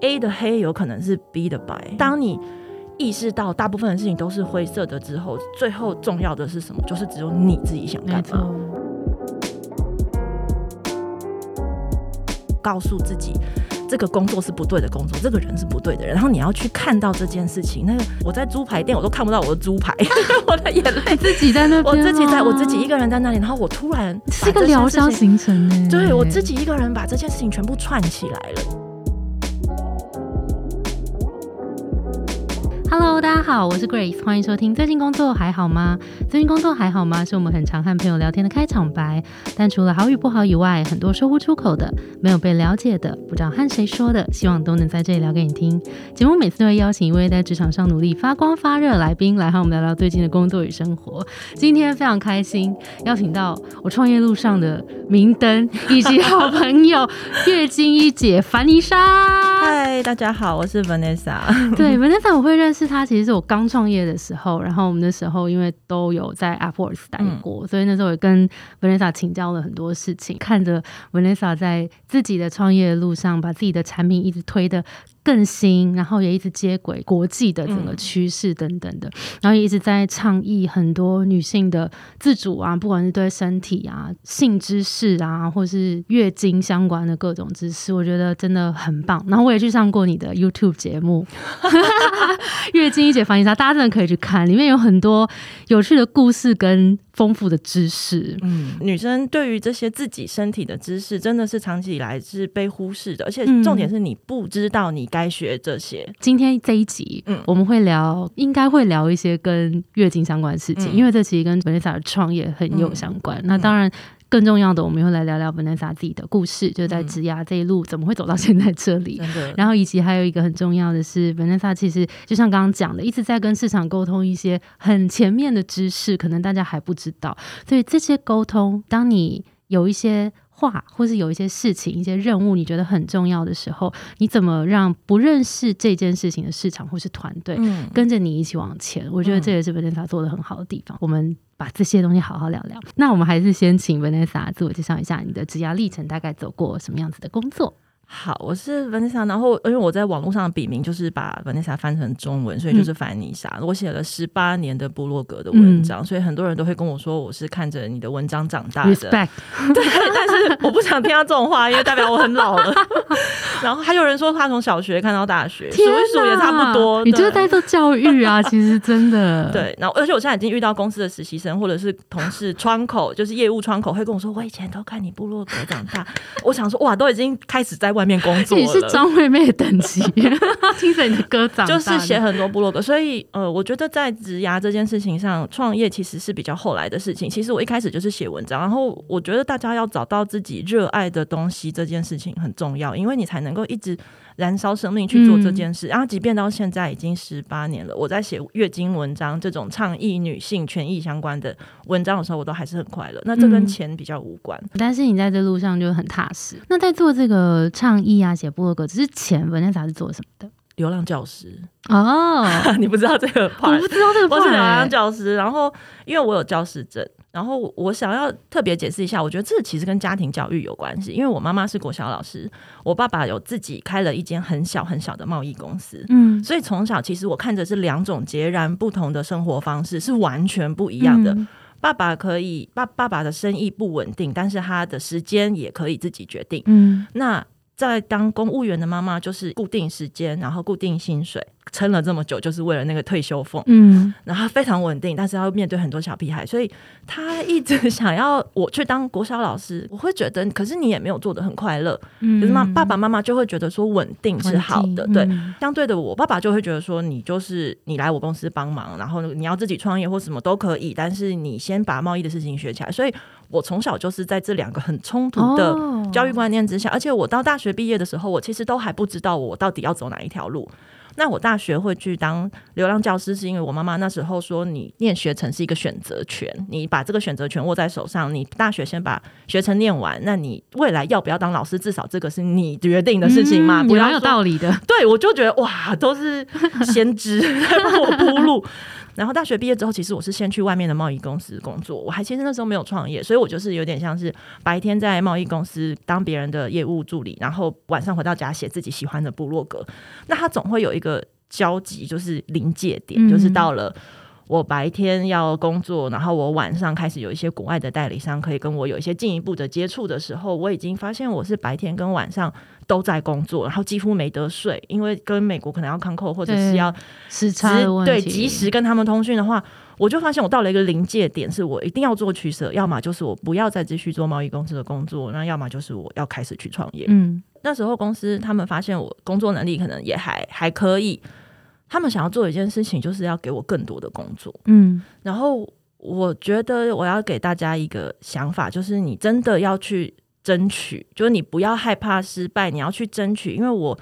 A 的黑有可能是 B 的白。当你意识到大部分的事情都是灰色的之后，最后重要的是什么？就是只有你自己想干嘛。告诉自己。这个工作是不对的工作，这个人是不对的人，然后你要去看到这件事情。那个我在猪排店，我都看不到我的猪排，我的眼泪自己在那，我自己在我自己一个人在那里，然后我突然是个疗伤行程呢。对我自己一个人把这件事情全部串起来了。Hello，大家好，我是 Grace，欢迎收听。最近工作还好吗？最近工作还好吗？是我们很常和朋友聊天的开场白。但除了好与不好以外，很多说不出口的、没有被了解的、不知道和谁说的，希望都能在这里聊给你听。节目每次都会邀请一位在职场上努力发光发热来宾来和我们聊聊最近的工作与生活。今天非常开心，邀请到我创业路上的明灯 以及好朋友月经一姐凡妮莎。嗨，大家好，我是 Vanessa。对，Vanessa，我会认识。是他其实是我刚创业的时候，然后我们那时候因为都有在 Appleworks 待过，所以那时候也跟 Vanessa 请教了很多事情。看着 Vanessa 在自己的创业路上，把自己的产品一直推的更新，然后也一直接轨国际的整个趋势等等的，然后也一直在倡议很多女性的自主啊，不管是对身体啊、性知识啊，或是月经相关的各种知识，我觉得真的很棒。然后我也去上过你的 YouTube 节目。月经一姐防疫纱，大家真的可以去看，里面有很多有趣的故事跟丰富的知识。嗯，女生对于这些自己身体的知识，真的是长期以来是被忽视的，而且重点是你不知道你该学这些。今天这一集，嗯，我们会聊，应该会聊一些跟月经相关的事情，因为这其实跟 Vanessa 的创业很有相关。那当然。更重要的，我们会来聊聊 Vanessa 自己的故事，就是在职涯这一路怎么会走到现在这里。然后以及还有一个很重要的是，Vanessa 其实就像刚刚讲的，一直在跟市场沟通一些很前面的知识，可能大家还不知道。所以这些沟通，当你有一些。话，或是有一些事情、一些任务，你觉得很重要的时候，你怎么让不认识这件事情的市场或是团队跟着你一起往前？我觉得这也是 Vanessa 做的很好的地方。我们把这些东西好好聊聊。那我们还是先请 Vanessa 自我介绍一下，你的职涯历程大概走过什么样子的工作？好，我是 Vanessa，然后因为我在网络上的笔名就是把 Vanessa 翻成中文，所以就是凡妮莎。我写了十八年的部落格的文章，所以很多人都会跟我说我是看着你的文章长大的。对，但是我不想听到这种话，因为代表我很老了。然后还有人说他从小学看到大学，数一数也差不多。你就是在做教育啊，其实真的。对，然后而且我现在已经遇到公司的实习生或者是同事窗口，就是业务窗口会跟我说，我以前都看你部落格长大。我想说，哇，都已经开始在外面工作了。你是张惠妹等级，听着你的歌长就是写很多部落格，所以呃，我觉得在职涯这件事情上，创业其实是比较后来的事情。其实我一开始就是写文章，然后我觉得大家要找到自己热爱的东西，这件事情很重要，因为你才能够一直燃烧生命去做这件事。然后，即便到现在已经十八年了，我在写月经文章这种倡议女性权益相关的文章的时候，我都还是很快乐。那这跟钱比较无关，但是你在这路上就很踏实。那在做这个倡议啊。写部落格只是前文，那啥是做什么的？流浪教师哦，你不知道这个？我不知道这个。我是流浪教师，然后因为我有教师证，然后我想要特别解释一下，我觉得这其实跟家庭教育有关系。因为我妈妈是国小老师，我爸爸有自己开了一间很小很小的贸易公司，嗯，所以从小其实我看着是两种截然不同的生活方式，是完全不一样的。爸爸可以，爸爸爸的生意不稳定，但是他的时间也可以自己决定，嗯，那。在当公务员的妈妈，就是固定时间，然后固定薪水。撑了这么久，就是为了那个退休俸。嗯，然后非常稳定，但是要面对很多小屁孩，所以他一直想要我去当国小老师。我会觉得，可是你也没有做的很快乐。嗯，就是妈爸爸妈妈就会觉得说稳定是好的，对。相对的，我爸爸就会觉得说，你就是你来我公司帮忙，然后你要自己创业或什么都可以，但是你先把贸易的事情学起来。所以我从小就是在这两个很冲突的教育观念之下，而且我到大学毕业的时候，我其实都还不知道我到底要走哪一条路。那我大学会去当流浪教师，是因为我妈妈那时候说，你念学成是一个选择权，你把这个选择权握在手上，你大学先把学成念完，那你未来要不要当老师，至少这个是你决定的事情嘛，不要有道理的。对，我就觉得哇，都是先知在帮 我铺路。然后大学毕业之后，其实我是先去外面的贸易公司工作，我还其实那时候没有创业，所以我就是有点像是白天在贸易公司当别人的业务助理，然后晚上回到家写自己喜欢的部落格。那他总会有一个交集，就是临界点，就是到了。我白天要工作，然后我晚上开始有一些国外的代理商可以跟我有一些进一步的接触的时候，我已经发现我是白天跟晚上都在工作，然后几乎没得睡，因为跟美国可能要康扣或者是要时差对及时跟他们通讯的话，我就发现我到了一个临界点，是我一定要做取舍，要么就是我不要再继续做贸易公司的工作，那要么就是我要开始去创业。嗯，那时候公司他们发现我工作能力可能也还还可以。他们想要做一件事情，就是要给我更多的工作。嗯，然后我觉得我要给大家一个想法，就是你真的要去争取，就是你不要害怕失败，你要去争取，因为我。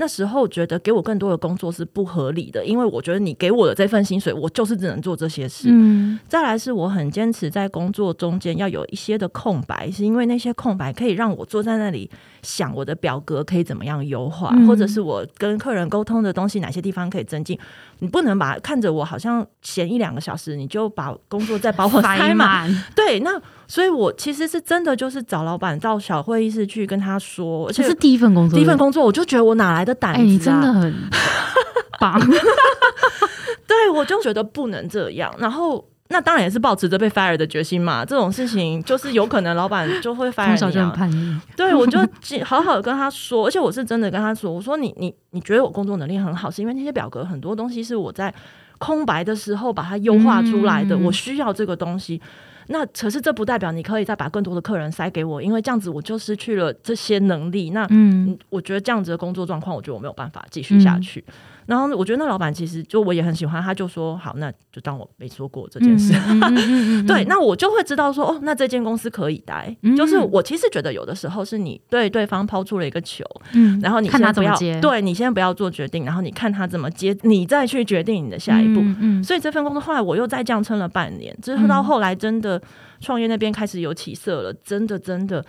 那时候觉得给我更多的工作是不合理的，因为我觉得你给我的这份薪水，我就是只能做这些事。嗯，再来是我很坚持在工作中间要有一些的空白，是因为那些空白可以让我坐在那里想我的表格可以怎么样优化，或者是我跟客人沟通的东西哪些地方可以增进。你不能把看着我好像闲一两个小时，你就把工作再把我塞满。对，那所以我其实是真的就是找老板到小会议室去跟他说，这是第一份工作，第一份工作我就觉得我哪来的胆子？你真的很 棒。对，我就觉得不能这样。然后那当然也是保持着被 fire 的决心嘛。这种事情就是有可能老板就会 fire 你。很叛逆。对，我就好好的跟他说，而且我是真的跟他说，我说你你你觉得我工作能力很好，是因为那些表格很多东西是我在空白的时候把它优化出来的，我需要这个东西。那可是这不代表你可以再把更多的客人塞给我，因为这样子我就失去了这些能力。那嗯，我觉得这样子的工作状况，我觉得我没有办法继续下去。然后我觉得那老板其实就我也很喜欢，他就说好，那就当我没说过这件事。对，那我就会知道说哦，那这间公司可以待。就是我其实觉得有的时候是你对对方抛出了一个球，嗯，然后你看他怎么接，对你先不要做决定，然后你看他怎么接，你再去决定你的下一步。嗯，所以这份工作后来我又再降撑了半年，之后到后来真的创业那边开始有起色了，真的真的。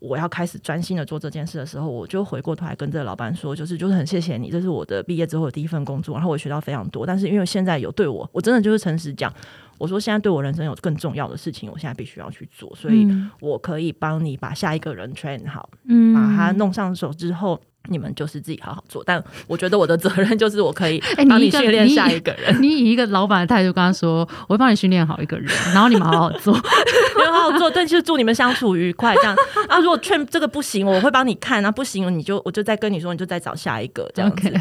我要开始专心的做这件事的时候，我就回过头来跟这个老板说，就是就是很谢谢你，这是我的毕业之后的第一份工作，然后我学到非常多。但是因为现在有对我，我真的就是诚实讲，我说现在对我人生有更重要的事情，我现在必须要去做，所以我可以帮你把下一个人 train 好，嗯，把他弄上手之后。你们就是自己好好做，但我觉得我的责任就是我可以 帮你训练下一个人。你以一个老板的态度跟他说，我会帮你训练好一个人，然后你们好好做，你们好好做，但，就是祝你们相处愉快。这样啊，如果劝这个不行，我会帮你看；那不行，你就我就再跟你说，你就再找下一个这样子。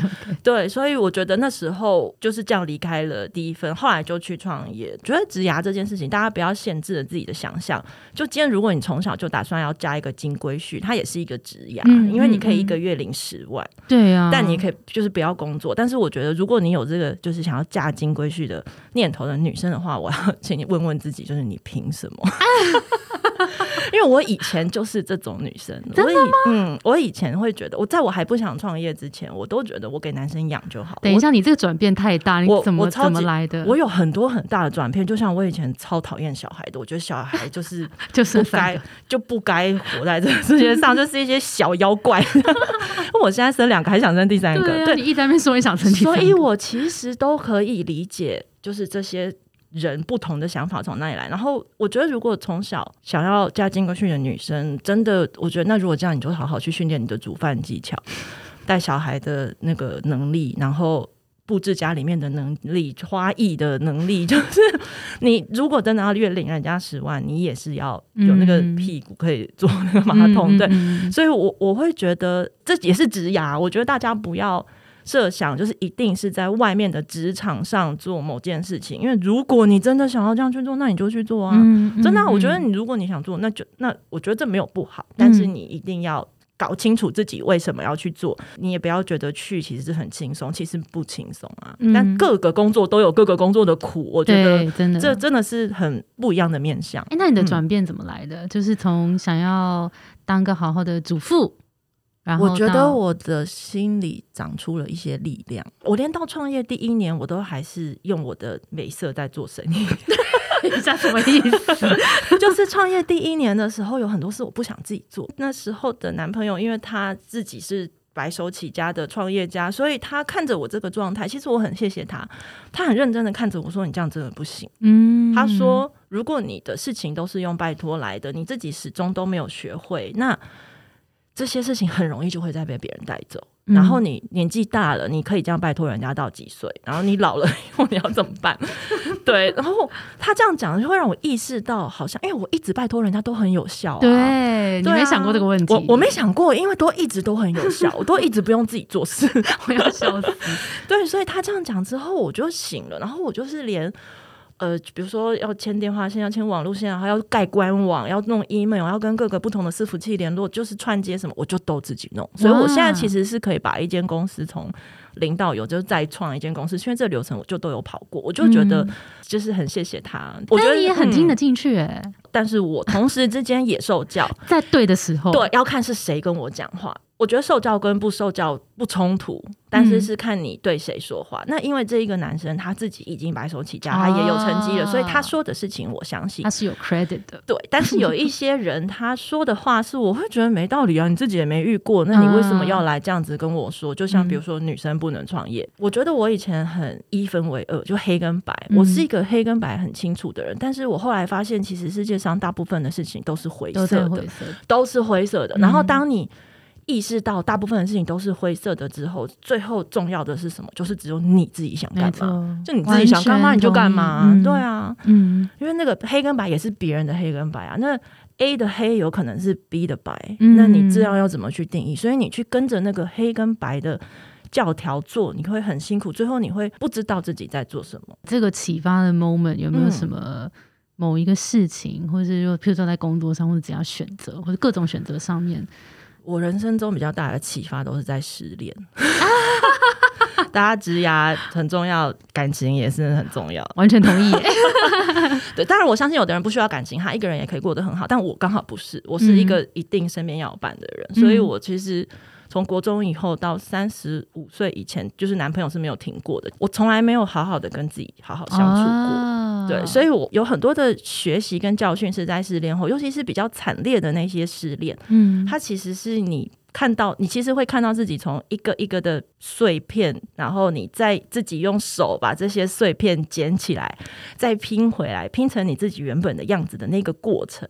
对，所以我觉得那时候就是这样离开了第一份，后来就去创业。觉得植牙这件事情，大家不要限制了自己的想象。就今天，如果你从小就打算要加一个金龟婿，它也是一个植牙，因为你可以一个月领。十万，对呀，但你可以就是不要工作。但是我觉得，如果你有这个就是想要嫁金龟婿的念头的女生的话，我要 请你问问自己，就是你凭什么？因为我以前就是这种女生，真的吗？嗯，我以前会觉得，我在我还不想创业之前，我都觉得我给男生养就好。等一下，你这个转变太大，你怎么怎么来的？我有很多很大的转变，就像我以前超讨厌小孩的，我觉得小孩就是 就是不该就不该活在这个 世界上，就是一些小妖怪。我现在生两个，还想生第三个。对你一在那说你想生第三个，所以我其实都可以理解，就是这些。人不同的想法从哪里来？然后我觉得，如果从小想要加金龟训的女生，真的，我觉得那如果这样，你就好好去训练你的煮饭技巧、带小孩的那个能力，然后布置家里面的能力、花艺的能力。就是你如果真的要月领人家十万，你也是要有那个屁股可以坐那个马桶。对，所以我我会觉得这也是职涯。我觉得大家不要。设想就是一定是在外面的职场上做某件事情，因为如果你真的想要这样去做，那你就去做啊！真的，我觉得你如果你想做，那就那我觉得这没有不好，但是你一定要搞清楚自己为什么要去做，你也不要觉得去其实是很轻松，其实不轻松啊。但各个工作都有各个工作的苦，我觉得真的这真的是很不一样的面相。哎，那你的转变怎么来的？就是从想要当个好好的主妇。我觉得我的心里长出了一些力量。我连到创业第一年，我都还是用我的美色在做生意。你这什么意思？就是创业第一年的时候，有很多事我不想自己做。那时候的男朋友，因为他自己是。白手起家的创业家，所以他看着我这个状态，其实我很谢谢他，他很认真的看着我说：“你这样真的不行。”嗯，他说：“如果你的事情都是用拜托来的，你自己始终都没有学会，那这些事情很容易就会再被别人带走。”然后你年纪大了，你可以这样拜托人家到几岁？然后你老了以后你要怎么办？对，然后他这样讲就会让我意识到，好像因为我一直拜托人家都很有效。对，你没想过这个问题？我我没想过，因为都一直都很有效，我都一直不用自己做事，我要笑死。对，所以他这样讲之后，我就醒了。然后我就是连。呃，比如说要签电话线，要签网络线，还要盖官网，要弄 email，要跟各个不同的伺服器联络，就是串接什么，我就都自己弄。所以我现在其实是可以把一间公司从零到有，就是再创一间公司，因为这个流程我就都有跑过，我就觉得就是很谢谢他。我觉得也很听得进去，哎，但是我同时之间也受教，在对的时候，对，要看是谁跟我讲话。我觉得受教跟不受教不冲突，但是是看你对谁说话。那因为这一个男生他自己已经白手起家，他也有成绩了，所以他说的事情我相信他是有 credit 的。对，但是有一 些人他说的话是我会觉得没道理啊，你自己也没遇过，那你为什么要来这样子跟我说？就像比如说女生不能创业，我觉得我以前很一分为二，就黑跟白，我是一个黑跟白很清楚的人。但是我后来发现，其实世界上大部分的事情都是灰色的，都是灰色的。然后当你意识到大部分的事情都是灰色的之后，最后重要的是什么？就是只有你自己想干嘛，就你自己想干嘛你就干嘛。对啊，嗯，因为那个黑跟白也是别人的黑跟白啊。那 A 的黑有可能是 B 的白，那你知道要怎么去定义？所以你去跟着那个黑跟白的教条做，你会很辛苦，最后你会不知道自己在做什么。这个启发的 moment 有没有什么某一个事情，或者是说，譬如说在工作上，或者怎样选择，或者各种选择上面？我人生中比较大的启发都是在失恋，大家职涯很重要，感情也是很重要，完全同意。对，当然我相信有的人不需要感情，他一个人也可以过得很好，但我刚好不是，我是一个一定身边要有伴的人，所以我其实。从国中以后到三十五岁以前，就是男朋友是没有停过的。我从来没有好好的跟自己好好相处过，对，所以我有很多的学习跟教训是在失恋后，尤其是比较惨烈的那些失恋，嗯，它其实是你。看到你其实会看到自己从一个一个的碎片，然后你再自己用手把这些碎片捡起来，再拼回来，拼成你自己原本的样子的那个过程，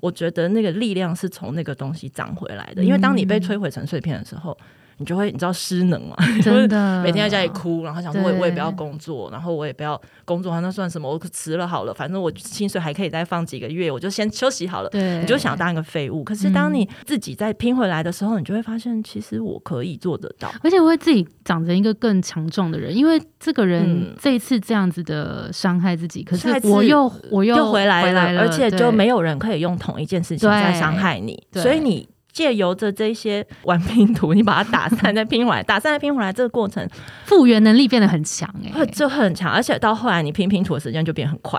我觉得那个力量是从那个东西长回来的。因为当你被摧毁成碎片的时候。你就会你知道失能嘛？真的，每天在家里哭，然后想说我我也不要工作，然后我也不要工作，那算什么？我辞了好了，反正我薪水还可以再放几个月，我就先休息好了。对，你就想当一个废物。可是当你自己再拼回来的时候，你就会发现，其实我可以做得到，而且我会自己长成一个更强壮的人。因为这个人这一次这样子的伤害自己，可是我又我又回来了，而且就没有人可以用同一件事情再伤害你，所以你。借由着这些玩拼图，你把它打散再拼回来，打散再拼回来，这个过程复原能力变得很强哎，就很强，而且到后来你拼拼图的时间就变很快，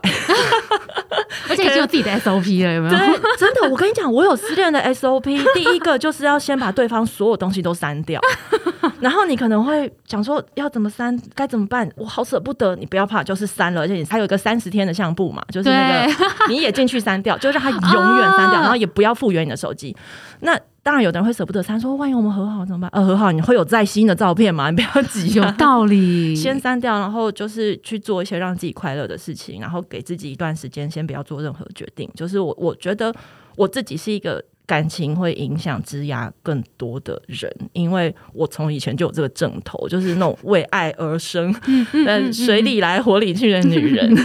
而且已经有自己的 SOP 了，有没有？真的，我跟你讲，我有失恋的 SOP，第一个就是要先把对方所有东西都删掉，然后你可能会讲说要怎么删，该怎么办？我好舍不得，你不要怕，就是删了，而且你还有一个三十天的相簿嘛，就是那个你也进去删掉，就让他永远删掉，然后也不要复原你的手机，那。当然，有的人会舍不得删，说万一我们和好怎么办？呃，和好你会有再新的照片吗？你不要急，有道理。先删掉，然后就是去做一些让自己快乐的事情，然后给自己一段时间，先不要做任何决定。就是我，我觉得我自己是一个感情会影响枝芽更多的人，因为我从以前就有这个枕头，就是那种为爱而生，嗯，水里来火里去的女人。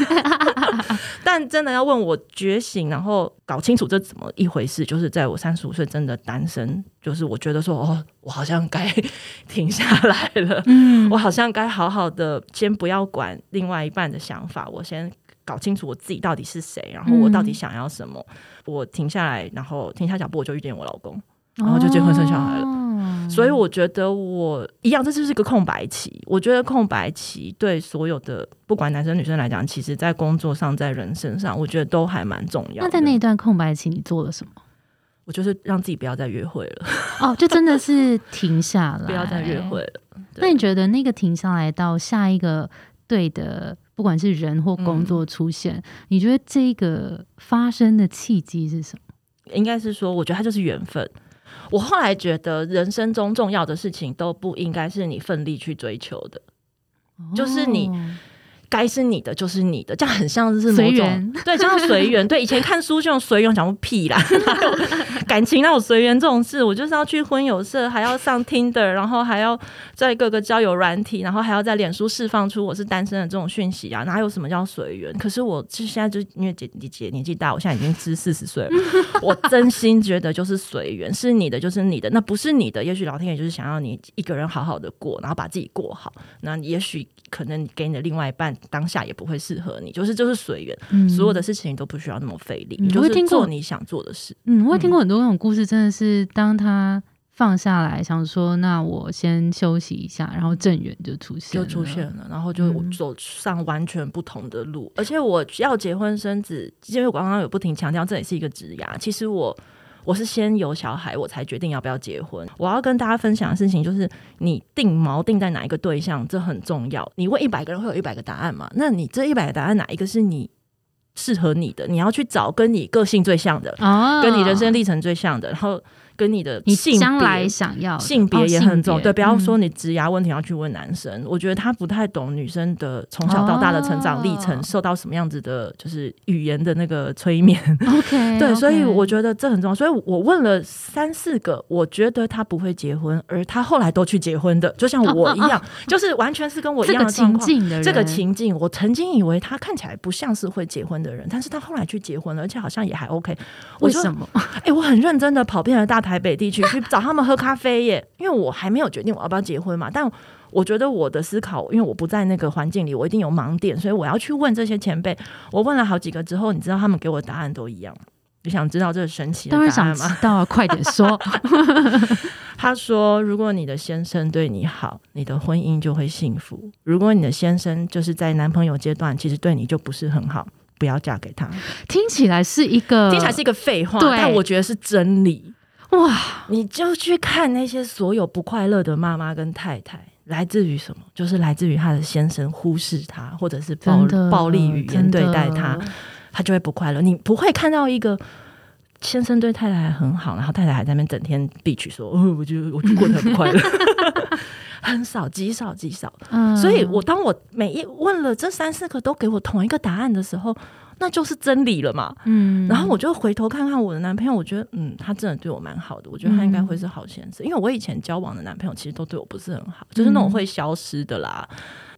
但真的要问我觉醒，然后搞清楚这怎么一回事，就是在我三十五岁真的单身，就是我觉得说哦，我好像该 停下来了，嗯，我好像该好好的先不要管另外一半的想法，我先搞清楚我自己到底是谁，然后我到底想要什么，我停下来，然后停下脚步，我就遇见我老公。然后就结婚生小孩了，所以我觉得我一样，这就是一个空白期。我觉得空白期对所有的不管男生女生来讲，其实在工作上、在人生上，我觉得都还蛮重要。那在那一段空白期，你做了什么？我就是让自己不要再约会了。哦，就真的是停下来，不要再约会了。那你觉得那个停下来到下一个对的，不管是人或工作出现，你觉得这个发生的契机是什么？应该是说，我觉得它就是缘分。我后来觉得，人生中重要的事情都不应该是你奋力去追求的，就是你。该是你的就是你的，这样很像是随缘，对，这样随缘。对，以前 看书就用随缘，讲过屁啦，感情那种随缘这种事，我就是要去婚友社，还要上 Tinder，然后还要在各个交友软体，然后还要在脸书释放出我是单身的这种讯息啊，哪有什么叫随缘？可是我其实现在就因为姐姐姐年纪大，我现在已经知四十岁了，我真心觉得就是随缘，是你的就是你的，那不是你的，也许老天爷就是想要你一个人好好的过，然后把自己过好，那也许可能给你的另外一半。当下也不会适合你，就是就是随缘，所有的事情都不需要那么费力，你就是做你想做的事。嗯，我也听过很多那种故事，真的是当他放下来，想说那我先休息一下，然后正缘就出现，就出现了，然后就走上完全不同的路。而且我要结婚生子，因为我刚刚有不停强调，这也是一个职涯。其实我。我是先有小孩，我才决定要不要结婚。我要跟大家分享的事情就是，你定锚定在哪一个对象，这很重要。你问一百个人会有一百个答案嘛？那你这一百个答案哪一个是你适合你的？你要去找跟你个性最像的，跟你人生历程最像的，然后。跟你的你将来想要性别也很重，对，不要说你职涯问题要去问男生，我觉得他不太懂女生的从小到大的成长历程，受到什么样子的，就是语言的那个催眠。OK，对，所以我觉得这很重要。所以我问了三四个，我觉得他不会结婚，而他后来都去结婚的，就像我一样，就是完全是跟我一样的情境的这个情境。我曾经以为他看起来不像是会结婚的人，但是他后来去结婚了，而且好像也还 OK。为什么？哎，我很认真的跑遍了大。台北地区 去找他们喝咖啡耶，因为我还没有决定我要不要结婚嘛。但我觉得我的思考，因为我不在那个环境里，我一定有盲点，所以我要去问这些前辈。我问了好几个之后，你知道他们给我的答案都一样。你想知道这个神奇的答案吗？知道，快点说。他说：“如果你的先生对你好，你的婚姻就会幸福；如果你的先生就是在男朋友阶段，其实对你就不是很好。”不要嫁给他，听起来是一个听起来是一个废话，但我觉得是真理。哇！你就去看那些所有不快乐的妈妈跟太太，来自于什么？就是来自于她的先生忽视她，或者是暴暴力语言对待她，她就会不快乐。你不会看到一个先生对太太很好，然后太太还在那边整天 bitch 说：“哦，我就我就过得很不快乐。”很少，极少，极少。嗯，所以我当我每一问了这三四个都给我同一个答案的时候，那就是真理了嘛。嗯，然后我就回头看看我的男朋友，我觉得，嗯，他真的对我蛮好的。我觉得他应该会是好先生，因为我以前交往的男朋友其实都对我不是很好，就是那种会消失的啦、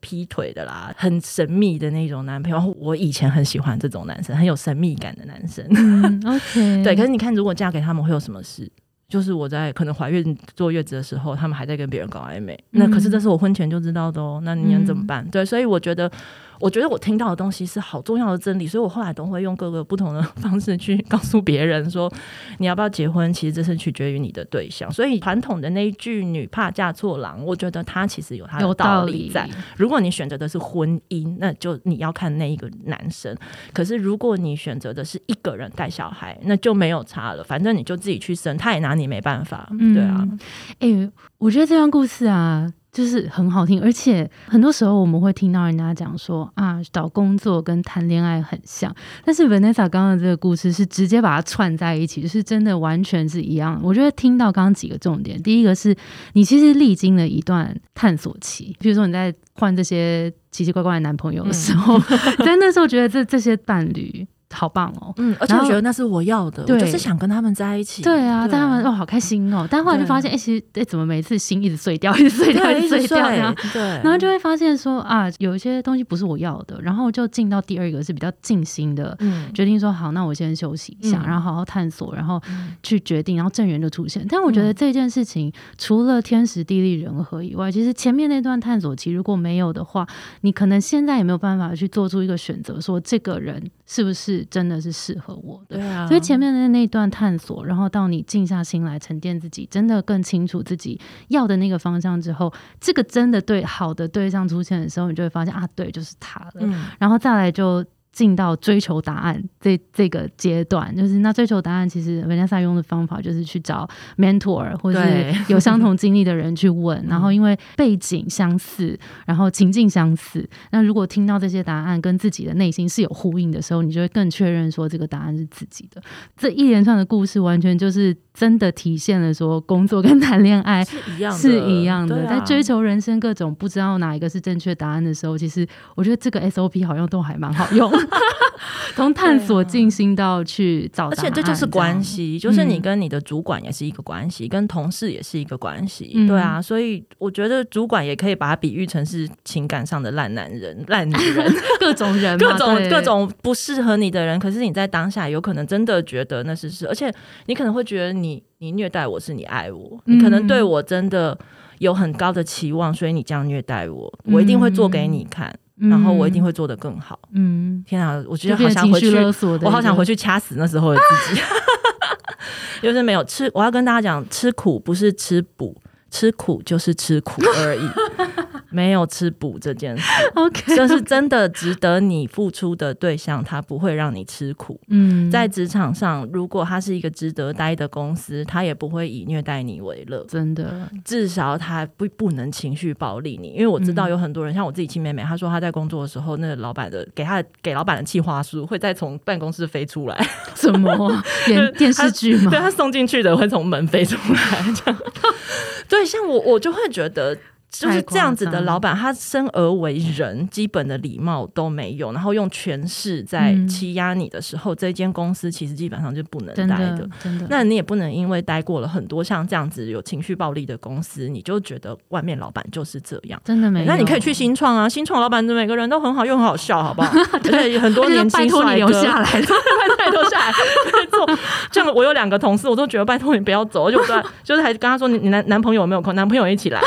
劈腿的啦、很神秘的那种男朋友。我以前很喜欢这种男生，很有神秘感的男生。OK，对。可是你看，如果嫁给他们，会有什么事？就是我在可能怀孕坐月子的时候，他们还在跟别人搞暧昧。那可是这是我婚前就知道的哦。那你能怎么办？对，所以我觉得。我觉得我听到的东西是好重要的真理，所以我后来都会用各个不同的方式去告诉别人说，你要不要结婚，其实这是取决于你的对象。所以传统的那一句“女怕嫁错郎”，我觉得它其实有它的道理在。如果你选择的是婚姻，那就你要看那一个男生；可是如果你选择的是一个人带小孩，那就没有差了。反正你就自己去生，他也拿你没办法。对啊，哎，我觉得这段故事啊。就是很好听，而且很多时候我们会听到人家讲说啊，找工作跟谈恋爱很像。但是 Vanessa 刚刚这个故事是直接把它串在一起，就是真的完全是一样。我觉得听到刚刚几个重点，第一个是你其实历经了一段探索期，比如说你在换这些奇奇怪怪的男朋友的时候，在那时候觉得这这些伴侣。好棒哦，嗯，而且我觉得那是我要的，我就是想跟他们在一起。对啊，但他们哦好开心哦，但后来就发现，哎，其实哎怎么每次心一直碎掉，一直碎掉，一直碎掉，对，然后就会发现说啊，有一些东西不是我要的，然后就进到第二个是比较静心的，决定说好，那我先休息一下，然后好好探索，然后去决定，然后正缘就出现。但我觉得这件事情除了天时地利人和以外，其实前面那段探索期如果没有的话，你可能现在也没有办法去做出一个选择，说这个人是不是。真的是适合我的，对啊。所以前面的那段探索，然后到你静下心来沉淀自己，真的更清楚自己要的那个方向之后，这个真的对好的对象出现的时候，你就会发现啊，对，就是他了。嗯。然后再来就进到追求答案这这个阶段，就是那追求答案，其实 Vanessa 用的方法就是去找 mentor 或者是有相同经历的人去问，然后因为背景相似，然后情境相似，那如果听到这些答案跟自己的内心是有呼应的时候，你就会更确认说这个答案是自己的。这一连串的故事，完全就是真的体现了说工作跟谈恋爱 是一样的，是一样的，在追求人生各种不知道哪一个是正确答案的时候，其实我觉得这个 SOP 好像都还蛮好用。从探索静心到去找，而且这就是关系，就是你跟你的主管也是一个关系，跟同事也是一个关系，对啊。所以我觉得主管也可以把它比喻成是情感上的烂男人、烂女人，各种人，各种各种不适合你的人。可是你在当下有可能真的觉得那是是，而且你可能会觉得你你你虐待我是你爱我，你可能对我真的有很高的期望，所以你这样虐待我，我一定会做给你看。然后我一定会做得更好。嗯，天啊，我觉得好想回去，我好想回去掐死那时候的自己。就是没有吃，我要跟大家讲，吃苦不是吃补，吃苦就是吃苦而已。没有吃补这件事，OK，就是真的值得你付出的对象，他不会让你吃苦。嗯，在职场上，如果他是一个值得待的公司，他也不会以虐待你为乐。真的，至少他不不能情绪暴力你。因为我知道有很多人，像我自己亲妹妹，她说她在工作的时候，那个老板的给她给老板的计划书会再从办公室飞出来，什么 演电视剧吗？对他送进去的会从门飞出来，这样。对，像我我就会觉得。就是这样子的老板，他生而为人，基本的礼貌都没有，然后用权势在欺压你的时候，这间公司其实基本上就不能待的。真的，那你也不能因为待过了很多像这样子有情绪暴力的公司，你就觉得外面老板就是这样。真的没？那你可以去新创啊，新创老板每个人都很好，又很好笑，好不好？对，很多年轻帅哥下来，拜托下来，没错。这样我有两个同事，我都觉得拜托你不要走，就在就是还跟他说，你你男男朋友有没有空？男朋友一起来。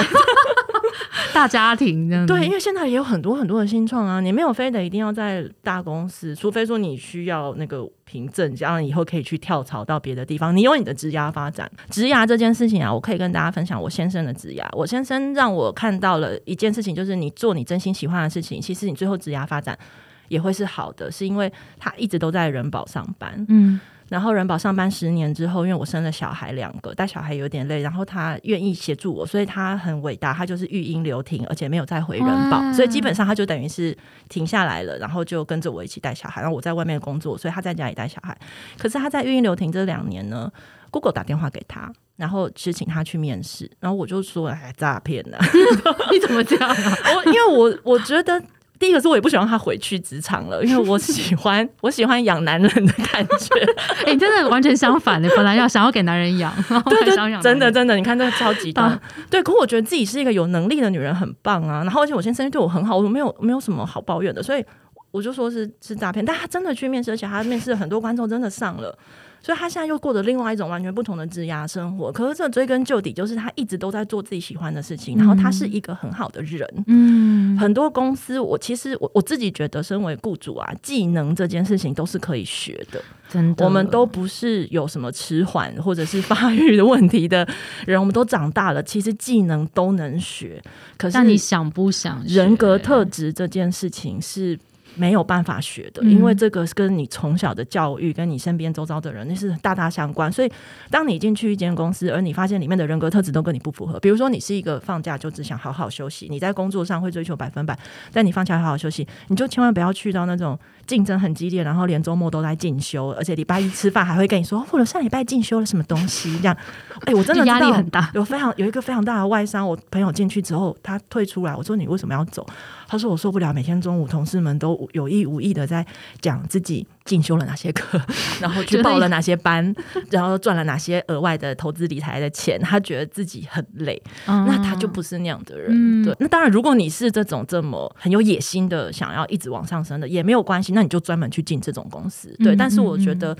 大家庭这样对，因为现在也有很多很多的新创啊，你没有非得一定要在大公司，除非说你需要那个凭证，这样以后可以去跳槽到别的地方。你有你的职涯发展，职涯这件事情啊，我可以跟大家分享我先生的职涯。我先生让我看到了一件事情，就是你做你真心喜欢的事情，其实你最后职涯发展也会是好的，是因为他一直都在人保上班，嗯。然后人保上班十年之后，因为我生了小孩两个，带小孩有点累，然后他愿意协助我，所以他很伟大，他就是育婴留停，而且没有再回人保，所以基本上他就等于是停下来了，然后就跟着我一起带小孩，然后我在外面工作，所以他在家里带小孩。可是他在育婴留停这两年呢，Google 打电话给他，然后是请他去面试，然后我就说哎诈骗呢，你怎么这样啊？我因为我我觉得。第一个是我也不喜欢他回去职场了，因为我喜欢 我喜欢养男人的感觉。哎，你真的完全相反的，本来要想要给男人养，对对，真的真的，你看这个超级大。对，可我觉得自己是一个有能力的女人，很棒啊。然后而且我先生对我很好，我没有没有什么好抱怨的，所以我就说是是诈骗。但他真的去面试，而且他面试很多观众真的上了。所以他现在又过着另外一种完全不同的职涯生活。可是这追根究底，就是他一直都在做自己喜欢的事情，然后他是一个很好的人。嗯，很多公司，我其实我我自己觉得，身为雇主啊，技能这件事情都是可以学的。真的，我们都不是有什么迟缓或者是发育的问题的人，我们都长大了，其实技能都能学。可是你想不想？人格特质这件事情是。没有办法学的，因为这个跟你从小的教育，跟你身边周遭的人那是大大相关。所以，当你进去一间公司，而你发现里面的人格特质都跟你不符合，比如说你是一个放假就只想好好休息，你在工作上会追求百分百，但你放假好好休息，你就千万不要去到那种竞争很激烈，然后连周末都在进修，而且礼拜一吃饭还会跟你说，或者上礼拜进修了什么东西这样。哎，我真的压力很大，有非常有一个非常大的外伤，我朋友进去之后，他退出来，我说你为什么要走？他说：“我受不了，每天中午同事们都有意无意的在讲自己进修了哪些课，然后去报了哪些班，然后赚了哪些额外的投资理财的钱。他觉得自己很累，那他就不是那样的人。对，那当然，如果你是这种这么很有野心的，想要一直往上升的，也没有关系。那你就专门去进这种公司。对，但是我觉得。”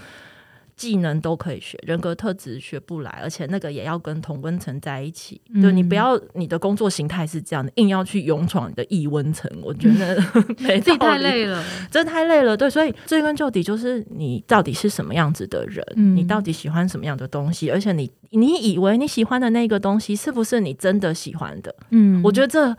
技能都可以学，人格特质学不来，而且那个也要跟同温层在一起。就你不要你的工作形态是这样的，硬要去勇闯你的异温层，我觉得 没自己太累了，真的太累了。对，所以追根究底，就是你到底是什么样子的人，你到底喜欢什么样的东西，而且你你以为你喜欢的那个东西是不是你真的喜欢的？嗯，我觉得这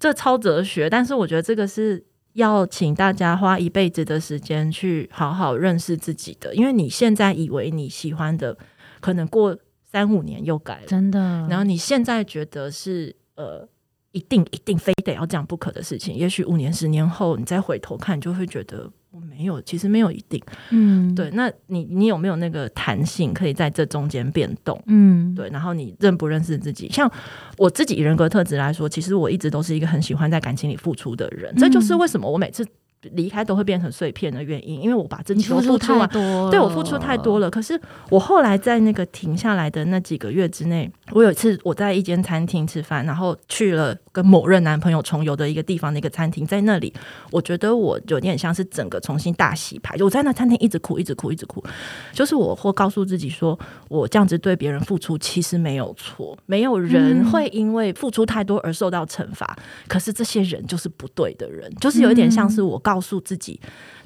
这超哲学，但是我觉得这个是。要请大家花一辈子的时间去好好认识自己的，因为你现在以为你喜欢的，可能过三五年又改了，真的。然后你现在觉得是呃，一定一定非得要这样不可的事情，也许五年十年后你再回头看，就会觉得。我没有，其实没有一定，嗯，对。那你你有没有那个弹性，可以在这中间变动？嗯，对。然后你认不认识自己？像我自己人格特质来说，其实我一直都是一个很喜欢在感情里付出的人。这就是为什么我每次。离开都会变成碎片的原因，因为我把自己付出太多，对我付出太多了。可是我后来在那个停下来的那几个月之内，我有一次我在一间餐厅吃饭，然后去了跟某任男朋友重游的一个地方的一个餐厅，在那里，我觉得我有点像是整个重新大洗牌。我在那餐厅一直哭，一直哭，一直哭，就是我会告诉自己说，我这样子对别人付出其实没有错，没有人会因为付出太多而受到惩罚。可是这些人就是不对的人，就是有一点像是我告。告诉自己。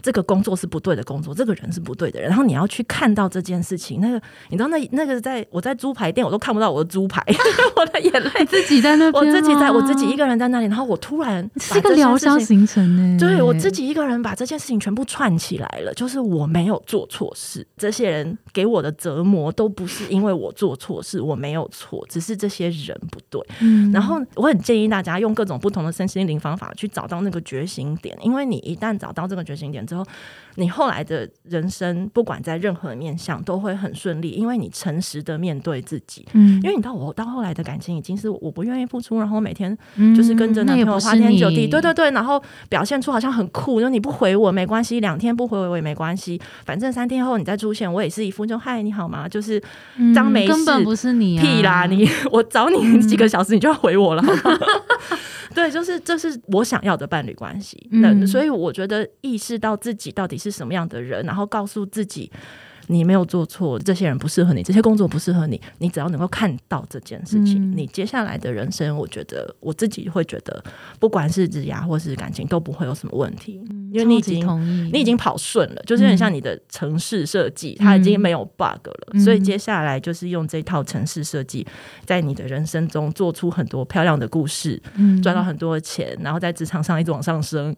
这个工作是不对的工作，这个人是不对的人，然后你要去看到这件事情。那个你知道，那那个在我在猪排店，我都看不到我的猪排，我的眼泪自己在那，我自己在我自己一个人在那里，然后我突然是一个疗伤形成呢。对我自己一个人把这件事情全部串起来了，就是我没有做错事，这些人给我的折磨都不是因为我做错事，我没有错，只是这些人不对。嗯，然后我很建议大家用各种不同的身心灵方法去找到那个觉醒点，因为你一一旦找到这个觉醒点之后。后，你后来的人生，不管在任何面相，都会很顺利，因为你诚实的面对自己。嗯，因为你到我到后来的感情，已经是我不愿意付出，然后每天就是跟着男朋友花天酒地，对对对，然后表现出好像很酷，就你不回我没关系，两天不回我也没关系，反正三天后你再出现，我也是一副就嗨你好吗？就是张没事，根本不是你屁啦，你 我找你几个小时，你就要回我了？对，就是这是我想要的伴侣关系。那所以我觉得意识到自己到底是是什么样的人，然后告诉自己。你没有做错，这些人不适合你，这些工作不适合你。你只要能够看到这件事情，你接下来的人生，我觉得我自己会觉得，不管是职涯或是感情，都不会有什么问题。因为你已经你已经跑顺了，就是很像你的城市设计，它已经没有 bug 了。所以接下来就是用这套城市设计，在你的人生中做出很多漂亮的故事，赚到很多钱，然后在职场上一直往上升，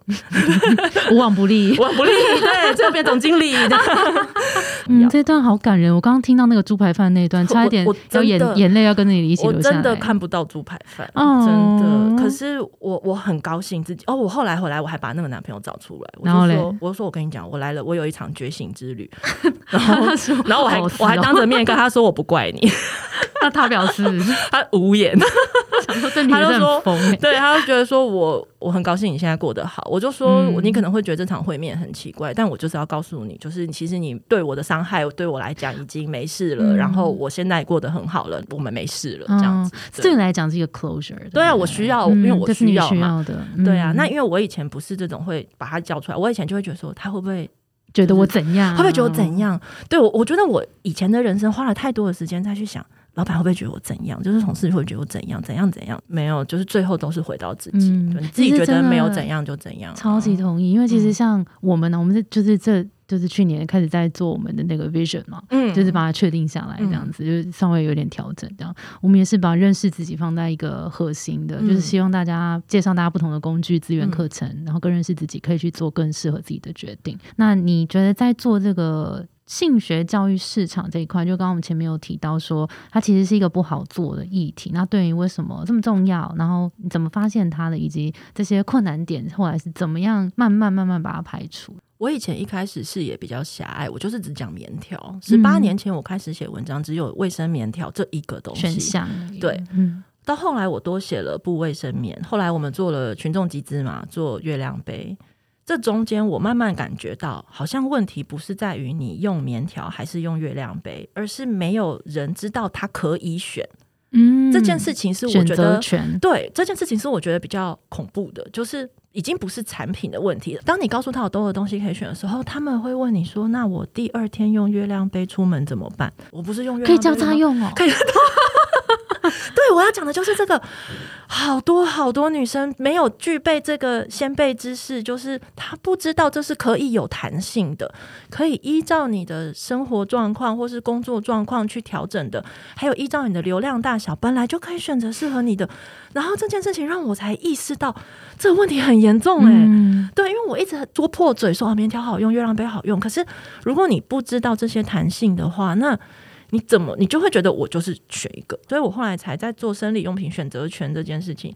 无往不利，无往不利，对，最后变总经理。嗯，这段好感人。我刚刚听到那个猪排饭那一段，差一点要眼眼泪要跟着你一起流下来。我真的看不到猪排饭，真的。可是我我很高兴自己。哦，我后来回来，我还把那个男朋友找出来。然后说，我就说我跟你讲，我来了，我有一场觉醒之旅。然后，然后我还我还当着面跟他说，我不怪你。那他表示他无言。他就说，对，他就觉得说我我很高兴你现在过得好。我就说，你可能会觉得这场会面很奇怪，但我就是要告诉你，就是其实你对我的伤害对我来讲已经没事了。然后我现在过得很好了，我们没事了，这样子。对你来讲是一个 closure。对啊，我需要，因为我需要嘛。对啊，那因为我以前不是这种会把他叫出来，我以前就会觉得说他会不会觉得我怎样？会不会觉得我怎样？对我，我觉得我以前的人生花了太多的时间再去想。老板会不会觉得我怎样？就是同事会觉得我怎样？怎样怎样？没有，就是最后都是回到自己。你自己觉得没有怎样就怎样。超级同意，因为其实像我们呢，我们是就是这就是去年开始在做我们的那个 vision 嘛，嗯，就是把它确定下来，这样子就是稍微有点调整。这样，我们也是把认识自己放在一个核心的，就是希望大家介绍大家不同的工具、资源、课程，然后更认识自己，可以去做更适合自己的决定。那你觉得在做这个？性学教育市场这一块，就刚刚我们前面有提到说，它其实是一个不好做的议题。那对于为什么这么重要，然后你怎么发现它的，以及这些困难点，后来是怎么样慢慢慢慢把它排除？我以前一开始视野比较狭隘，我就是只讲棉条。十八年前我开始写文章，只有卫生棉条这一个东西选项。对，嗯。到后来我多写了布卫生棉，后来我们做了群众集资嘛，做月亮杯。这中间，我慢慢感觉到，好像问题不是在于你用棉条还是用月亮杯，而是没有人知道他可以选。嗯，这件事情是我觉得对这件事情是我觉得比较恐怖的，就是已经不是产品的问题了。当你告诉他有多的东西可以选的时候，他们会问你说：“那我第二天用月亮杯出门怎么办？”我不是用月亮杯可以交叉用哦，可以。对，我要讲的就是这个。好多好多女生没有具备这个先辈知识，就是她不知道这是可以有弹性的，可以依照你的生活状况或是工作状况去调整的，还有依照你的流量大小，本来就可以选择适合你的。然后这件事情让我才意识到这个问题很严重哎，对，因为我一直多破嘴说啊棉条好用，月亮杯好用，可是如果你不知道这些弹性的话，那你怎么，你就会觉得我就是选一个，所以我后来才在做生理用品选择权这件事情。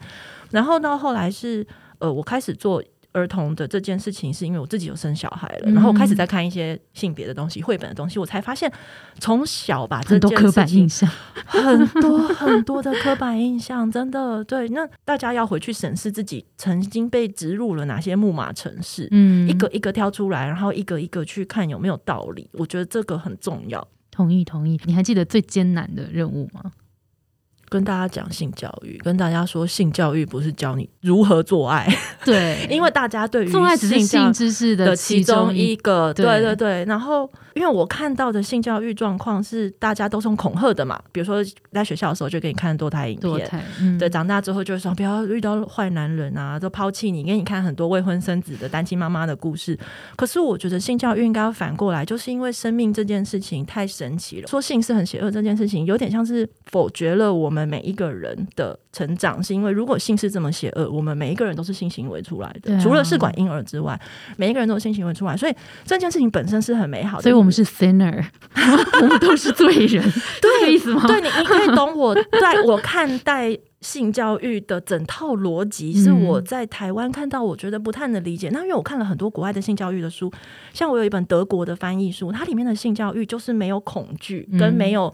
然后到后来是，呃，我开始做儿童的这件事情，是因为我自己有生小孩了，然后开始在看一些性别的东西、绘本的东西，我才发现从小把这件刻板印象，很多很多的刻板印象，真的对。那大家要回去审视自己曾经被植入了哪些木马城市，嗯，一个一个挑出来，然后一个一个去看有没有道理。我觉得这个很重要。同意，同意。你还记得最艰难的任务吗？跟大家讲性教育，跟大家说性教育不是教你如何做爱，对，因为大家对于做爱只是性知识的其中一个，对对对。然后，因为我看到的性教育状况是大家都从恐吓的嘛，比如说在学校的时候就给你看堕胎影片，对，长大之后就说不要遇到坏男人啊，都抛弃你，给你看很多未婚生子的单亲妈妈的故事。可是我觉得性教育应该要反过来，就是因为生命这件事情太神奇了，说性是很邪恶这件事情，有点像是否决了我们。每一个人的成长，是因为如果性是这么邪恶，我们每一个人都是性行为出来的，除了试管婴儿之外，每一个人都是性行为出来，所以这件事情本身是很美好的。所以我们是 sinner，我们都是罪人，这个意思吗？对，你你可以懂我，在我看待性教育的整套逻辑，是我在台湾看到，我觉得不太能理解。那因为我看了很多国外的性教育的书，像我有一本德国的翻译书，它里面的性教育就是没有恐惧，跟没有。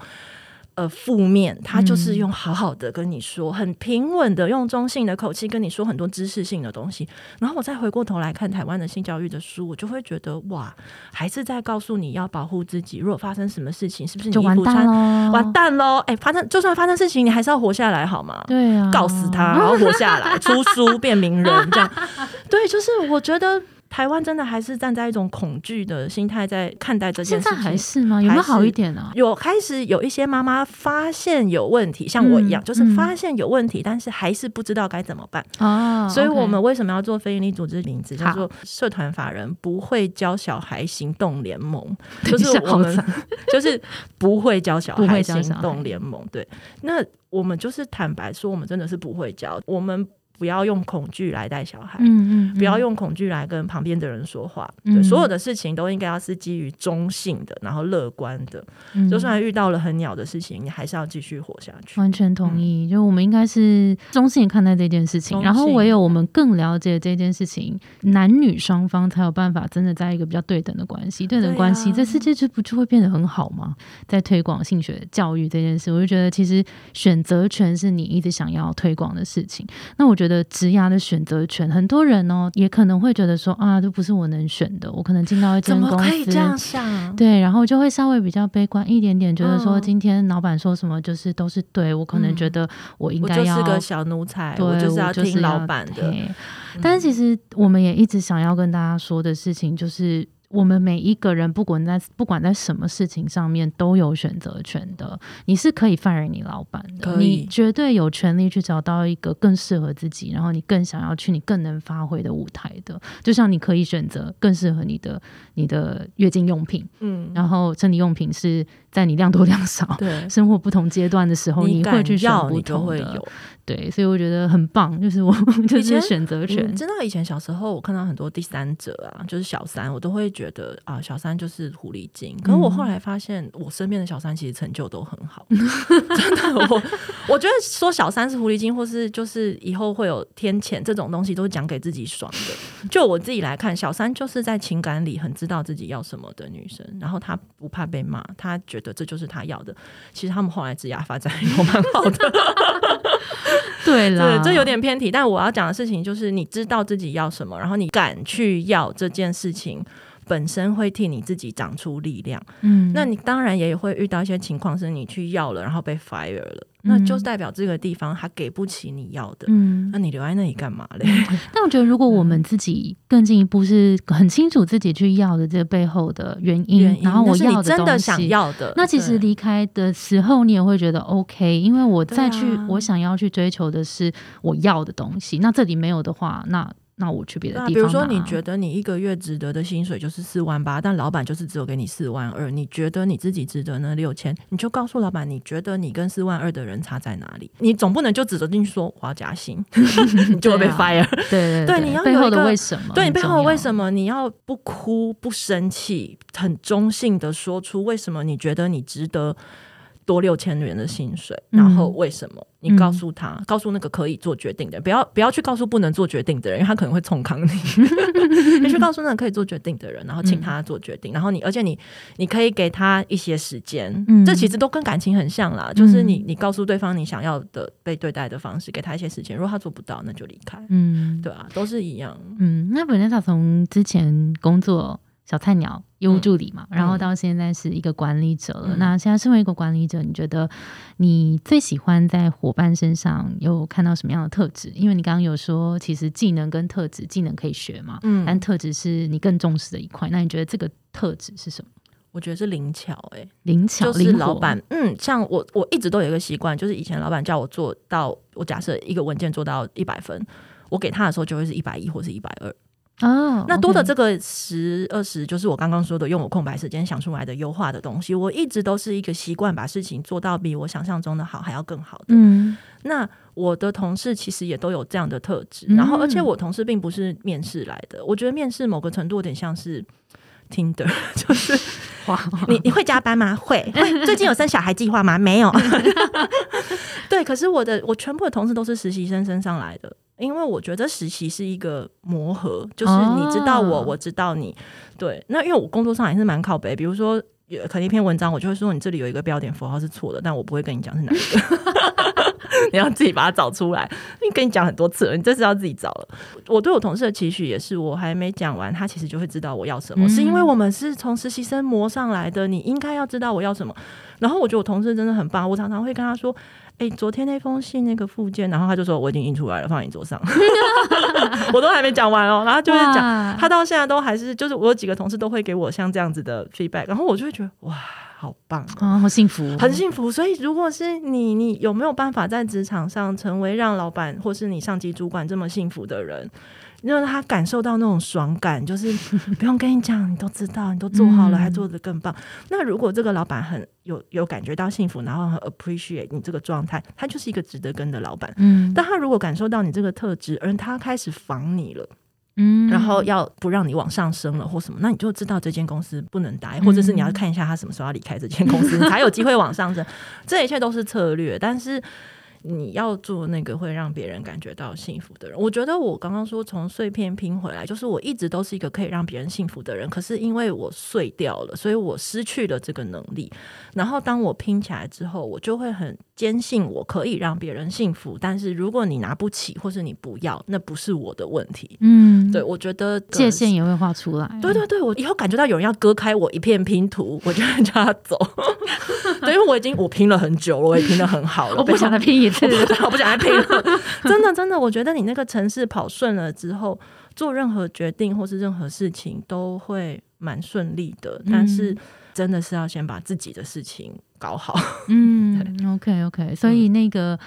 呃，负面，他就是用好好的跟你说，很平稳的用中性的口气跟你说很多知识性的东西，然后我再回过头来看台湾的性教育的书，我就会觉得哇，还是在告诉你要保护自己，如果发生什么事情，是不是你完蛋喽？完蛋喽！哎，发生就算发生事情，你还是要活下来好吗？对啊，告死他，然后活下来，出书变名人，这样，对，就是我觉得。台湾真的还是站在一种恐惧的心态在看待这件事情，现在还是吗？有没有好一点呢？有开始有一些妈妈发现有问题，像我一样，就是发现有问题，但是还是不知道该怎么办哦，所以我们为什么要做非营利组织名字叫做社团法人不会教小孩行动联盟？就是我们 就是不会教小孩行动联盟。对，那我们就是坦白说，我们真的是不会教我们。不要用恐惧来带小孩，嗯嗯，不要用恐惧来跟旁边的人说话，对，所有的事情都应该要是基于中性的，然后乐观的。就算遇到了很鸟的事情，你还是要继续活下去。完全同意，就我们应该是中性看待这件事情，然后唯有我们更了解这件事情，男女双方才有办法真的在一个比较对等的关系，对等关系，这世界就不就会变得很好吗？在推广性学教育这件事，我就觉得其实选择权是你一直想要推广的事情。那我觉得。的职涯的选择权，很多人哦也可能会觉得说啊，这不是我能选的。我可能进到一间公司，这样想？对，然后就会稍微比较悲观一点点，觉得说今天老板说什么就是都是对。我可能觉得我应该要个小奴才，我就是要听老板的。但是其实我们也一直想要跟大家说的事情就是。我们每一个人，不管在不管在什么事情上面，都有选择权的。你是可以 fire 你老板的，你绝对有权利去找到一个更适合自己，然后你更想要去、你更能发挥的舞台的。就像你可以选择更适合你的你的月经用品，嗯，然后生理用品是在你量多量少、对生活不同阶段的时候，你会去选不同的。对，所以我觉得很棒，就是我就是选择权。真的，以前小时候我看到很多第三者啊，就是小三，我都会觉得啊，小三就是狐狸精。可是我后来发现，我身边的小三其实成就都很好。真的，我 我觉得说小三是狐狸精，或是就是以后会有天谴这种东西，都是讲给自己爽的。就我自己来看，小三就是在情感里很知道自己要什么的女生，然后她不怕被骂，她觉得这就是她要的。其实他们后来职业发展 也蛮好的。对了，这有点偏题，但我要讲的事情就是，你知道自己要什么，然后你敢去要这件事情，本身会替你自己长出力量。嗯，那你当然也会遇到一些情况，是你去要了，然后被 fire 了。那就是代表这个地方他给不起你要的。嗯，那你留在那里干嘛嘞？但我觉得，如果我们自己更进一步，是很清楚自己去要的这个背后的原因，原因然后我要真的。想要的，那其实离开的时候，你也会觉得 OK，因为我再去、啊我想要去追求的是我要的东西。那这里没有的话，那那我去别的地方、比如说你觉得你一个月值得的薪水就是四万八，但老板就是只有给你四万二，你觉得你自己值得那六千，你就告诉老板，你觉得你跟四万二的人差在哪里？你总不能就指着进去说我要加薪，你就会被 fire。对对对你要有一个为什么？对你背后为什？么你要不哭不生气，很中性的说出为什么你觉得你值得多六千元的薪水，嗯然后为什么？你嗯告诉他，告诉那个可以做决定的人，不要不要去告诉不能做决定的人，因为他可能会冲康你。你去告诉那个可以做决定的人，然后请他做决定，然后你而且你你可以给他一些时间，嗯这其实都跟感情很像啦，就是你你告诉对方你想要的被对待的方式，给他一些时间，如果他做不到，那就离开。嗯对啊，都是一样。嗯，那本来他从之前工作小菜鸟业务助理嘛，然后到现在是一个管理者了。嗯那现在身为一个管理者，你觉得你最喜欢在伙伴身上有看到什么样的特质？因为你刚刚有说，其实技能跟特质，技能可以学嘛，嗯但特质是你更重视的一块。那你觉得这个特质是什么？我觉得是灵巧哎、灵巧，就是老板，嗯，像我我一直都有一个习惯，就是以前老板叫我做到，我假设一个文件做到一百分，我给他的时候就会是一百一或是一百二。哦，那多的这个十二十，就是我刚刚说的用我空白时间想出来的优化的东西，我一直都是一个习惯，把事情做到比我想象中的好还要更好的。嗯。那我的同事其实也都有这样的特质，嗯然后而且我同事并不是面试来的，我觉得面试某个程度有点像是 Tinder，就是哇，你你会加班吗？会。会最近有生小孩计划吗？没有。对，可是我的我全部的同事都是实习生升上来的，因为我觉得实习是一个磨合，就是你知道我，哦我知道你。对，那因为我工作上还是蛮靠北，比如说。有可能一篇文章，我就会说你这里有一个标点符号是错的，但我不会跟你讲是哪一个，你要自己把它找出来。因为跟你讲很多次了，你这次要自己找了。我对我同事的期许也是，我还没讲完，他其实就会知道我要什么，嗯是因为我们是从实习生磨上来的，你应该要知道我要什么。然后我觉得我同事真的很棒，我常常会跟他说：“哎、昨天那封信那个附件，然后他就说我已经印出来了，放你桌上，我都还没讲完哦。”然后就是讲，他到现在都还是，就是我有几个同事都会给我像这样子的 feedback，然后我就会觉得哇，好棒哦、啊，好幸福，很幸福。所以，如果是你，你有没有办法在职场上成为让老板或是你上级主管这么幸福的人？让他感受到那种爽感，就是不用跟你讲，你都知道，你都做好了，嗯还做得更棒。那如果这个老板很有有感觉到幸福，然后很 appreciate 你这个状态，他就是一个值得跟的老板。嗯但他如果感受到你这个特质，而他开始防你了，嗯然后要不让你往上升了或什么，那你就知道这间公司不能待，或者是你要看一下他什么时候要离开这间公司，你才有机会往上升。这一切都是策略，但是。你要做那个会让别人感觉到幸福的人，我觉得我刚刚说从碎片拼回来，就是我一直都是一个可以让别人幸福的人，可是因为我碎掉了，所以我失去了这个能力。然后当我拼起来之后，我就会很坚信我可以让别人幸福。但是如果你拿不起，或是你不要，那不是我的问题。嗯对，我觉得界限也会画出来，对对对，我以后感觉到有人要割开我一片拼图，我就会叫他走。对，因为我已经我拼了很久了，我也拼的很好了，我不想再拼一次 我不想再拼了。真的真的，我觉得你那个城市跑顺了之后，做任何决定或是任何事情都会蛮顺利的。但是真的是要先把自己的事情搞好。嗯，OK OK，所以那个。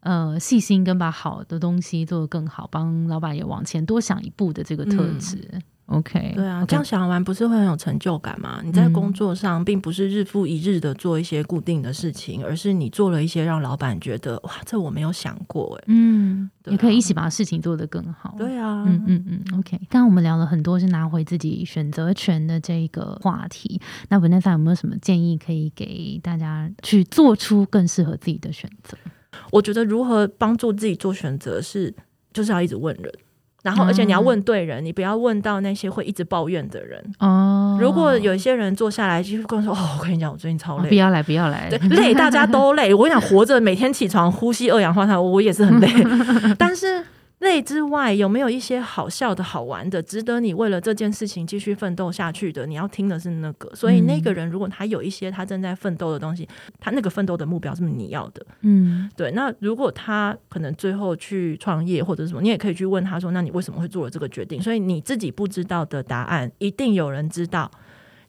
呃，细心跟把好的东西做得更好，帮老板也往前多想一步的这个特质、k 对啊 OK 这样想完不是会很有成就感吗？你在嗯工作上并不是日复一日的做一些固定的事情，而是你做了一些让老板觉得哇，这我没有想过哎。嗯，也可以一起把事情做得更好。对啊，嗯嗯嗯，OK。刚刚我们聊了很多是拿回自己选择权的这个话题，那 Vanessa 有没有什么建议可以给大家去做出更适合自己的选择？我觉得如何帮助自己做选择是，就是要一直问人，然后而且你要问对人，你不要问到那些会一直抱怨的人。哦，如果有一些人坐下来就跟我说：“哦，我跟你讲，我最近超累。哦不要来，不要来，对，累，大家都累。我跟你讲，活着每天起床呼吸二氧化碳，我也是很累。但是累之外，有没有一些好笑的好玩的，值得你为了这件事情继续奋斗下去的？你要听的是那个。所以那个人如果他有一些他正在奋斗的东西，他那个奋斗的目标是你要的，嗯，对。那如果他可能最后去创业或者什么，你也可以去问他说：“那你为什么会做了这个决定？”所以你自己不知道的答案，一定有人知道。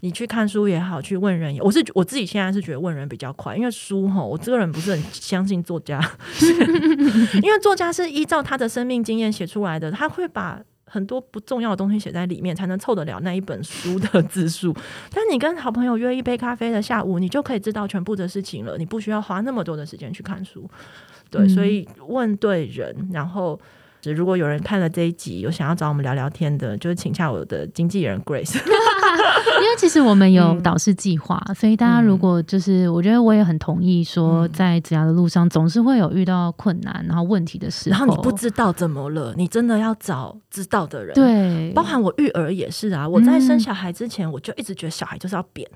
你去看书也好，去问人也，我是我自己现在是觉得问人比较快，因为书哈，我这个人不是很相信作家，因为作家是依照他的生命经验写出来的，他会把很多不重要的东西写在里面，才能凑得了那一本书的字数。但你跟好朋友约一杯咖啡的下午，你就可以知道全部的事情了，你不需要花那么多的时间去看书。对，所以问对人，然后。如果有人看了这一集，有想要找我们聊聊天的，就是请下我的经纪人 Grace。因为其实我们有导师计划，所以大家如果就是，我觉得我也很同意说，在职涯的路上总是会有遇到困难，然后问题的时候，然后你不知道怎么了，你真的要找知道的人。对，包含我育儿也是啊，我在生小孩之前，我就一直觉得小孩就是要扁，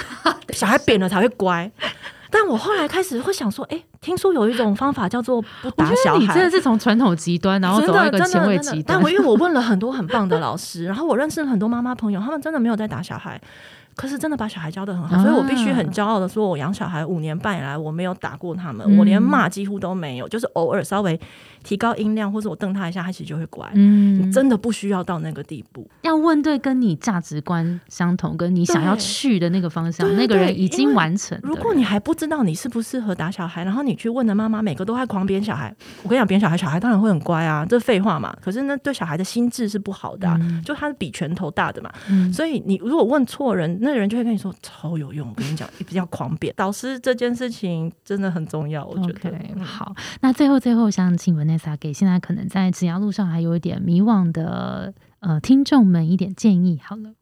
小孩扁了才会乖。但我后来开始会想说，哎，听说有一种方法叫做不打小孩。你真的是从传统极端，然后走到一个前卫极端。但我因为我问了很多很棒的老师，然后我认识了很多妈妈朋友，他们真的没有在打小孩。可是真的把小孩教的很好，所以我必须很骄傲的说，我养小孩五年半以来，我没有打过他们，我连骂几乎都没有，就是偶尔稍微提高音量或者我瞪他一下，他其实就会乖。嗯，真的不需要到那个地步。要问对跟你价值观相同，跟你想要去的那个方向，那个人已经完成。如果你还不知道你适不适合打小孩，然后你去问的妈妈，每个都在狂扁小孩，我跟你讲，扁小孩，小孩当然会很乖啊，这废话嘛。可是那对小孩的心智是不好的，就他是比拳头大的嘛。所以你如果问错人，那人就会跟你说。超有用，我跟你讲，比较狂扁。导师这件事情真的很重要，我觉得。好，那最后最后，想请 Vanessa 给现在可能在职涯路上还有一点迷惘的呃听众们一点建议。好了，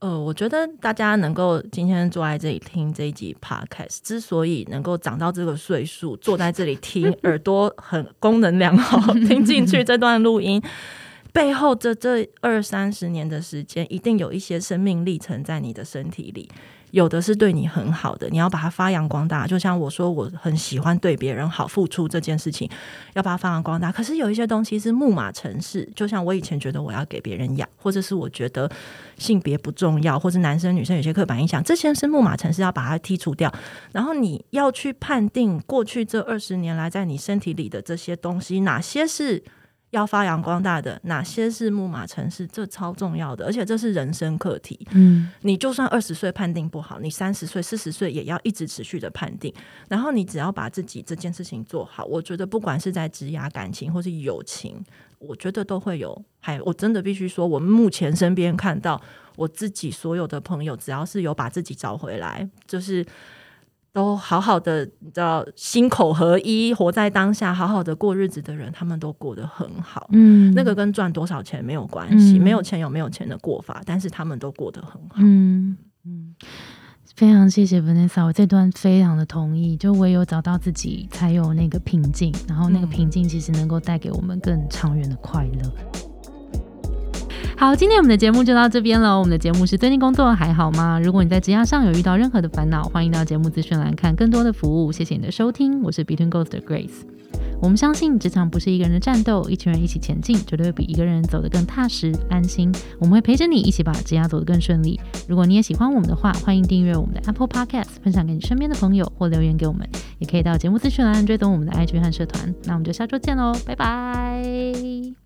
呃，我觉得大家能够今天坐在这里听这一集 Podcast，之所以能够长到这个岁数，坐在这里听，耳朵很功能良好，听进去这段录音。背后这这二三十年的时间，一定有一些生命历程在你的身体里，有的是对你很好的，你要把它发扬光大。就像我说，我很喜欢对别人好、付出这件事情，要把它发扬光大。可是有一些东西是木马城市，就像我以前觉得我要给别人养，或者是我觉得性别不重要，或者男生女生有些刻板印象，这些是木马城市，要把它剔除掉。然后你要去判定过去这二十年来在你身体里的这些东西，哪些是。要发扬光大的哪些是木马城市？这超重要的，而且这是人生课题。嗯，你就算二十岁判定不好，你三十岁、四十岁也要一直持续的判定。然后你只要把自己这件事情做好，我觉得不管是在职涯、感情或是友情，我觉得都会有。还我真的必须说，我目前身边看到我自己所有的朋友，只要是有把自己找回来，就是。都好好的，你知道，心口合一，活在当下，好好的过日子的人，他们都过得很好。嗯，那个跟赚多少钱没有关系，没有钱有没有钱的过法，但是他们都过得很好。嗯嗯，非常谢谢 Vanessa，我这段非常的同意。就唯有找到自己，才有那个平静，然后那个平静其实能够带给我们更长远的快乐。好，今天我们的节目就到这边了。我们的节目是最近工作还好吗？如果你在职业上有遇到任何的烦恼，欢迎到节目资讯栏看更多的服务。谢谢你的收听，我是 Between Ghost Grace。我们相信职场不是一个人的战斗，一群人一起前进，绝对会比一个人走得更踏实安心。我们会陪着你一起把职业走得更顺利。如果你也喜欢我们的话，欢迎订阅我们的 Apple Podcast，分享给你身边的朋友或留言给我们，也可以到节目资讯栏追踪我们的 IG 和社团。那我们就下周见喽，拜拜。